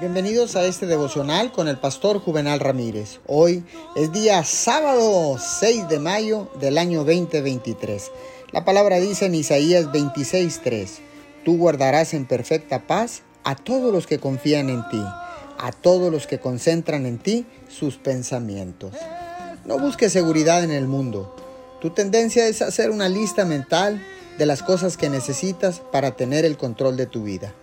Bienvenidos a este devocional con el pastor Juvenal Ramírez. Hoy es día sábado 6 de mayo del año 2023. La palabra dice en Isaías 26:3, Tú guardarás en perfecta paz a todos los que confían en ti, a todos los que concentran en ti sus pensamientos. No busques seguridad en el mundo. Tu tendencia es hacer una lista mental de las cosas que necesitas para tener el control de tu vida.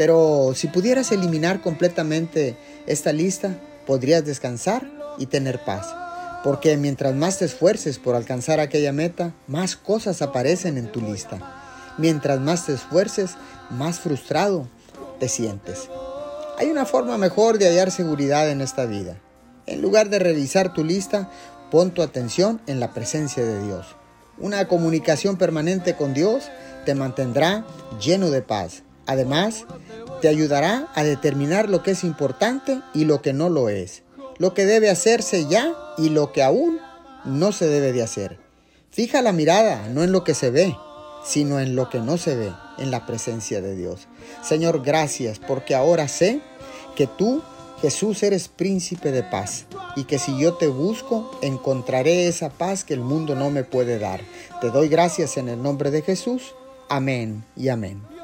Pero si pudieras eliminar completamente esta lista, podrías descansar y tener paz. Porque mientras más te esfuerces por alcanzar aquella meta, más cosas aparecen en tu lista. Mientras más te esfuerces, más frustrado te sientes. Hay una forma mejor de hallar seguridad en esta vida. En lugar de revisar tu lista, pon tu atención en la presencia de Dios. Una comunicación permanente con Dios te mantendrá lleno de paz. Además, te ayudará a determinar lo que es importante y lo que no lo es, lo que debe hacerse ya y lo que aún no se debe de hacer. Fija la mirada no en lo que se ve, sino en lo que no se ve, en la presencia de Dios. Señor, gracias porque ahora sé que tú, Jesús, eres príncipe de paz y que si yo te busco, encontraré esa paz que el mundo no me puede dar. Te doy gracias en el nombre de Jesús. Amén y amén.